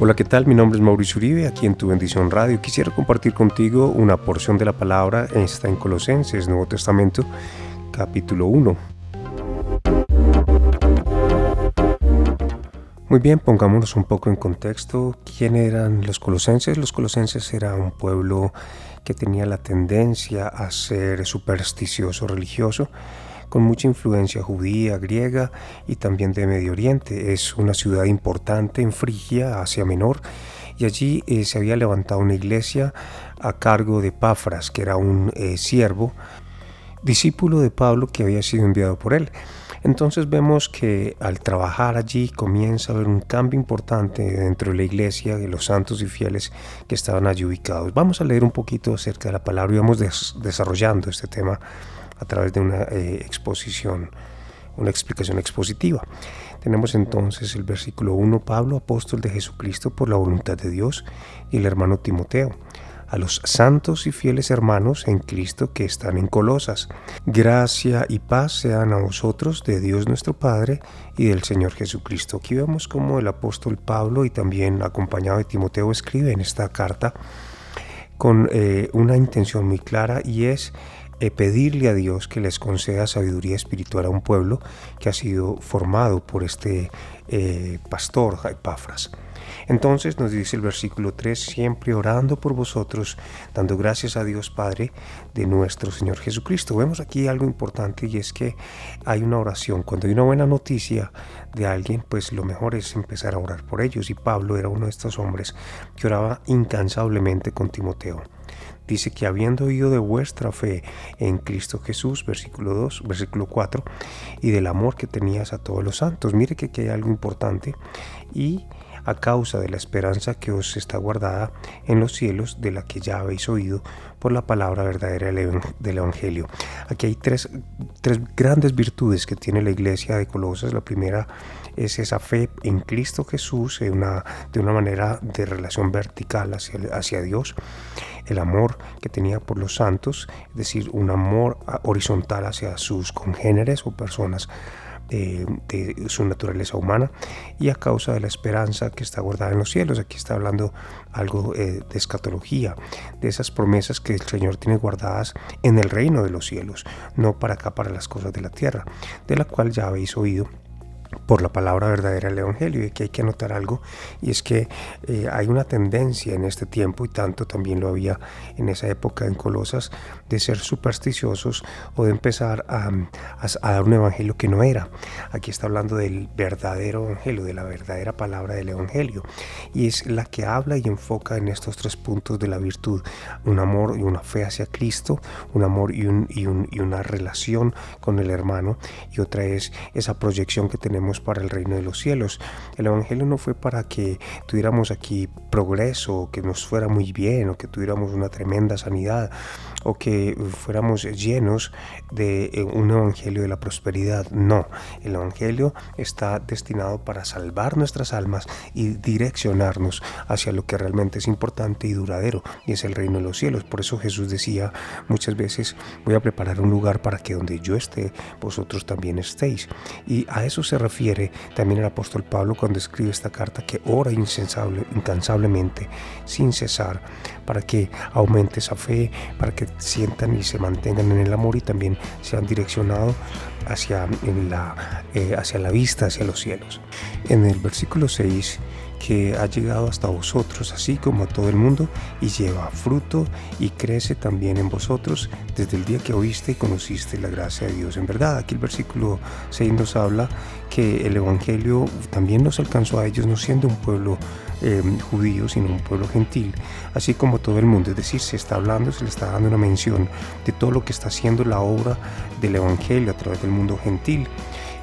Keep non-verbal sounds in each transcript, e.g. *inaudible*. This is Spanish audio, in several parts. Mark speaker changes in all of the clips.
Speaker 1: Hola, ¿qué tal? Mi nombre es Mauricio Uribe, aquí en Tu Bendición Radio. Quisiera compartir contigo una porción de la palabra, está en Colosenses, Nuevo Testamento, capítulo 1. Muy bien, pongámonos un poco en contexto. ¿Quién eran los colosenses? Los colosenses era un pueblo que tenía la tendencia a ser supersticioso religioso con mucha influencia judía, griega y también de Medio Oriente. Es una ciudad importante en Frigia, Asia Menor, y allí eh, se había levantado una iglesia a cargo de Pafras, que era un eh, siervo, discípulo de Pablo que había sido enviado por él. Entonces vemos que al trabajar allí comienza a haber un cambio importante dentro de la iglesia, de los santos y fieles que estaban allí ubicados. Vamos a leer un poquito acerca de la palabra y vamos desarrollando este tema a través de una eh, exposición, una explicación expositiva. Tenemos entonces el versículo 1, Pablo, apóstol de Jesucristo por la voluntad de Dios, y el hermano Timoteo a los santos y fieles hermanos en Cristo que están en Colosas. Gracia y paz sean a vosotros de Dios nuestro Padre y del Señor Jesucristo. Aquí vemos cómo el apóstol Pablo y también acompañado de Timoteo escribe en esta carta con eh, una intención muy clara y es eh, pedirle a Dios que les conceda sabiduría espiritual a un pueblo que ha sido formado por este eh, pastor Epafras. Entonces nos dice el versículo 3, siempre orando por vosotros, dando gracias a Dios Padre de nuestro Señor Jesucristo. Vemos aquí algo importante y es que hay una oración. Cuando hay una buena noticia de alguien, pues lo mejor es empezar a orar por ellos. Y Pablo era uno de estos hombres que oraba incansablemente con Timoteo dice que habiendo oído de vuestra fe en Cristo Jesús, versículo 2, versículo 4, y del amor que tenías a todos los santos. Mire que aquí hay algo importante y a causa de la esperanza que os está guardada en los cielos, de la que ya habéis oído por la palabra verdadera del Evangelio. Aquí hay tres, tres grandes virtudes que tiene la iglesia de Colosas. La primera es esa fe en Cristo Jesús de una, de una manera de relación vertical hacia, hacia Dios, el amor que tenía por los santos, es decir, un amor horizontal hacia sus congéneres o personas de, su naturaleza humana y a causa de la esperanza que está guardada en los cielos. Aquí está hablando algo eh, de escatología, de esas promesas que el Señor tiene guardadas en el reino de los cielos, no para acá, para las cosas de la tierra, de la cual ya habéis oído por la palabra verdadera del Evangelio. Y aquí hay que anotar algo, y es que eh, hay una tendencia en este tiempo, y tanto también lo había en esa época en Colosas, de ser supersticiosos o de empezar a, dar un Evangelio que no era. Aquí está hablando del verdadero Evangelio, de la verdadera palabra del Evangelio, y es la que habla y enfoca en estos tres puntos de la virtud, un amor y una fe hacia Cristo, un amor y, y una relación con el hermano, y otra es esa proyección que tenemos para el reino de los cielos. El Evangelio no fue para que tuviéramos aquí progreso, que nos fuera muy bien, o que tuviéramos una tremenda sanidad, o que fuéramos llenos de eh, un Evangelio de la prosperidad. No, el Evangelio está destinado para salvar nuestras almas y direccionarnos hacia lo que realmente es importante y duradero, y es el reino de los cielos. Por eso Jesús decía muchas veces, voy a preparar un lugar para que donde yo esté, vosotros también estéis. Y a eso se refiere también el apóstol Pablo cuando escribe esta carta que ora incansablemente, sin cesar, para que aumente esa fe, para que sientan y se mantengan en el amor y también sean direccionados hacia, eh, hacia la vista, hacia los cielos. En el versículo 6 que ha llegado hasta vosotros, así como a todo el mundo, y lleva fruto y crece también en vosotros desde el día que oíste y conociste la gracia de Dios. En verdad, aquí el versículo 6 nos habla que el Evangelio también nos alcanzó a ellos, no siendo un pueblo eh, judío, sino un pueblo gentil, así como todo el mundo. Es decir, se está hablando, se le está dando una mención de todo lo que está haciendo la obra del Evangelio a través del mundo gentil.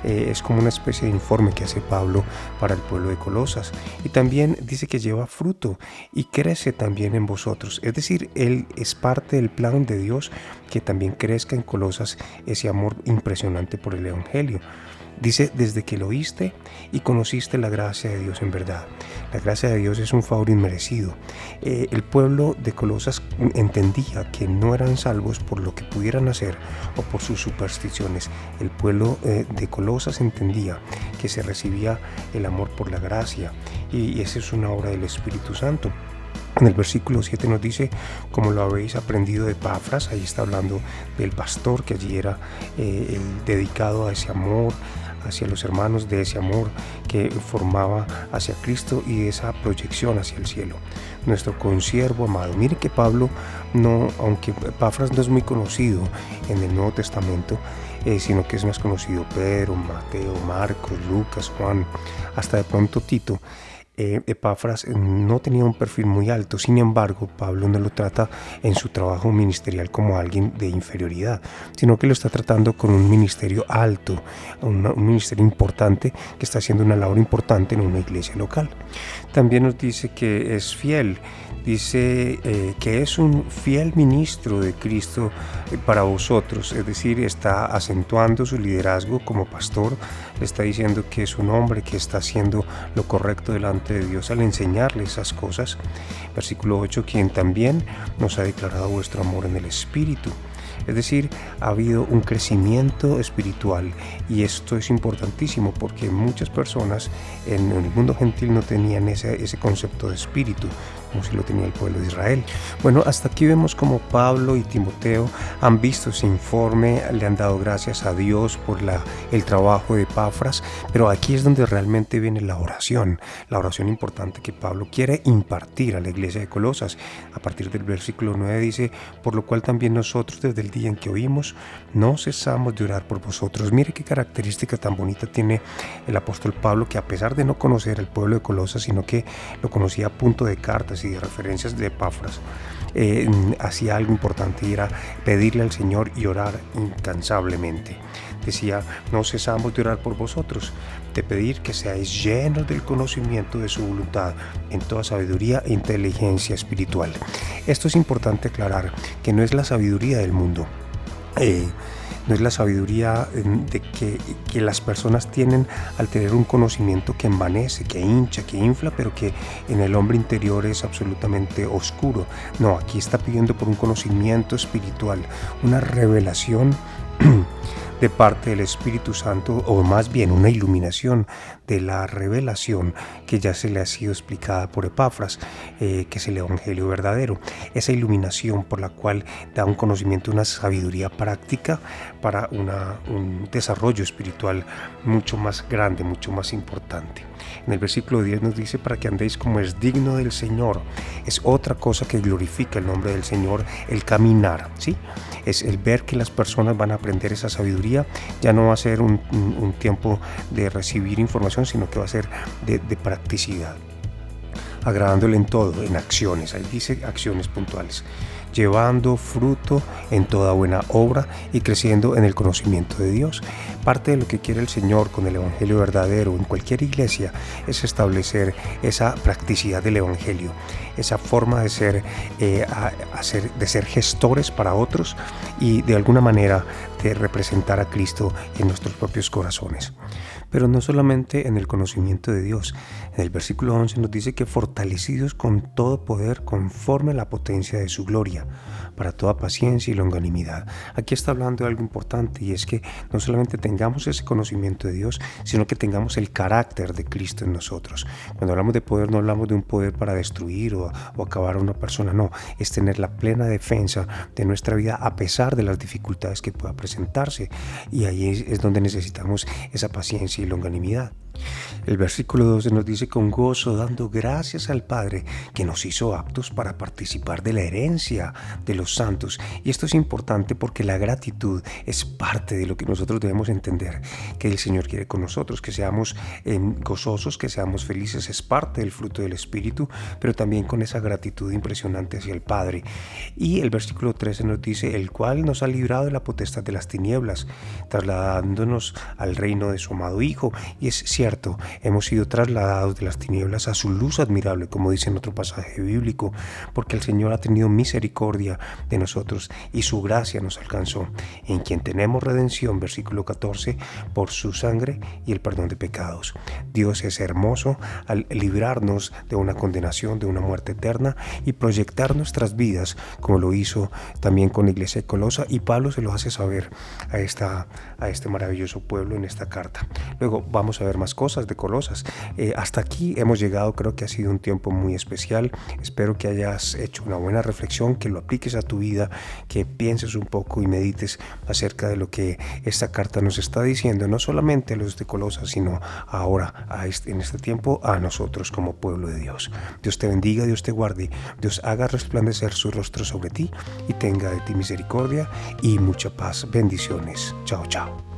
Speaker 1: Eh, es como una especie de informe que hace Pablo para el pueblo de Colosas. Y también dice que lleva fruto y crece también en vosotros. Es decir, Él es parte del plan de Dios que también crezca en Colosas ese amor impresionante por el Evangelio. Dice, desde que lo oíste y conociste la gracia de Dios en verdad. La gracia de Dios es un favor inmerecido. Eh, el pueblo de Colosas entendía que no eran salvos por lo que pudieran hacer o por sus supersticiones. El pueblo eh, de Colosas entendía que se recibía el amor por la gracia y esa es una obra del Espíritu Santo. En el versículo 7 nos dice, como lo habéis aprendido de Pafras, ahí está hablando del pastor que allí era eh, dedicado a ese amor hacia los hermanos, de ese amor que formaba hacia Cristo y esa proyección hacia el cielo. Nuestro consiervo amado. Mire que Pablo, no, aunque Pafras no es muy conocido en el Nuevo Testamento, eh, sino que es más conocido Pedro, Mateo, Marcos, Lucas, Juan, hasta de pronto Tito eh, Epafras no tenía un perfil muy alto, sin embargo Pablo no lo trata en su trabajo ministerial como alguien de inferioridad, sino que lo está tratando con un ministerio alto, un ministerio importante que está haciendo una labor importante en una iglesia local. También nos dice que es fiel, dice eh, que es un fiel ministro de Cristo eh, para vosotros, es decir, está acentuando su liderazgo como pastor, está diciendo que es un hombre que está haciendo lo correcto delante de Dios al enseñarle esas cosas. Versículo 8, quien también nos ha declarado vuestro amor en el Espíritu. Es decir, ha habido un crecimiento espiritual y esto es importantísimo porque muchas personas en el mundo gentil no tenían ese, ese concepto de espíritu como si lo tenía el pueblo de Israel. Bueno, hasta aquí vemos como Pablo y Timoteo han visto ese informe, le han dado gracias a Dios por la, el trabajo de Pafras, pero aquí es donde realmente viene la oración, la oración importante que Pablo quiere impartir a la iglesia de Colosas. A partir del versículo 9 dice, por lo cual también nosotros desde el día en que oímos, no cesamos de orar por vosotros. Mire qué característica tan bonita tiene el apóstol Pablo, que a pesar de no conocer al pueblo de Colosas, sino que lo conocía a punto de cartas y de referencias de Epáfras, eh, hacía algo importante y era pedirle al Señor y orar incansablemente. Decía, no cesamos de orar por vosotros, de pedir que seáis llenos del conocimiento de su voluntad en toda sabiduría e inteligencia espiritual. Esto es importante aclarar, que no es la sabiduría del mundo. Eh, no es la sabiduría de que, que, las personas tienen al tener un conocimiento que envanece, que hincha, que infla, pero que en el hombre interior es absolutamente oscuro. No, aquí está pidiendo por un conocimiento espiritual, una revelación *clears throat* parte del Espíritu Santo, o más bien una iluminación de la revelación que ya se le ha sido explicada por Epafras, eh, que es el Evangelio verdadero. Esa iluminación por la cual da un conocimiento, una sabiduría práctica para un desarrollo espiritual mucho más grande, mucho más importante. En el versículo 10 nos dice para que andéis como es digno del Señor. Es otra cosa que glorifica el nombre del Señor, el caminar, ¿sí? Es el ver que las personas van a aprender esa sabiduría. Ya no va a ser un, tiempo de recibir información, sino que va a ser de, de practicidad agradándole en todo, en acciones, ahí dice acciones puntuales llevando fruto en toda buena obra y creciendo en el conocimiento de Dios. Parte de lo que quiere el Señor con el Evangelio verdadero en cualquier iglesia es establecer esa practicidad del Evangelio, esa forma de ser, eh, de ser gestores para otros y de alguna manera de representar a Cristo en nuestros propios corazones pero no solamente en el conocimiento de Dios. En el versículo 11 nos dice que fortalecidos con todo poder conforme a la potencia de su gloria, para toda paciencia y longanimidad. Aquí está hablando de algo importante y es que no solamente tengamos ese conocimiento de Dios, sino que tengamos el carácter de Cristo en nosotros. Cuando hablamos de poder no hablamos de un poder para destruir o, acabar a una persona, no, es tener la plena defensa de nuestra vida a pesar de las dificultades que pueda presentarse. Y ahí es, es donde necesitamos esa paciencia longanimidad. El versículo 12 nos dice con gozo, dando gracias al Padre que nos hizo aptos para participar de la herencia de los santos. Y esto es importante porque la gratitud es parte de lo que nosotros debemos entender, que el Señor quiere con nosotros, que seamos em, gozosos, que seamos felices, es parte del fruto del Espíritu, pero también con esa gratitud impresionante hacia el Padre. Y el versículo 13 nos dice, el cual nos ha librado de la potestad de las tinieblas, trasladándonos al reino de su amado Hijo. Y es cierto, hemos sido trasladados de las tinieblas a su luz admirable, como dice en otro pasaje bíblico, porque el Señor ha tenido misericordia de nosotros y su gracia nos alcanzó, en quien tenemos redención, versículo 14, por su sangre y el perdón de pecados. Dios es hermoso al librarnos de una condenación, de una muerte eterna y proyectar nuestras vidas, como lo hizo también con la iglesia Colosa, y Pablo se lo hace saber a, esta, a este maravilloso pueblo en esta carta. Luego vamos a ver más cosas de Colosas. Eh, hasta aquí hemos llegado, creo que ha sido un tiempo muy especial. Espero que hayas hecho una buena reflexión, que lo apliques a tu vida, que pienses un poco y medites acerca de lo que esta carta nos está diciendo, no solamente a los de Colosas, sino ahora, este, en este tiempo, a nosotros como pueblo de Dios. Dios te bendiga, Dios te guarde, Dios haga resplandecer su rostro sobre ti y tenga de ti misericordia y mucha paz. Bendiciones. Chao, chao.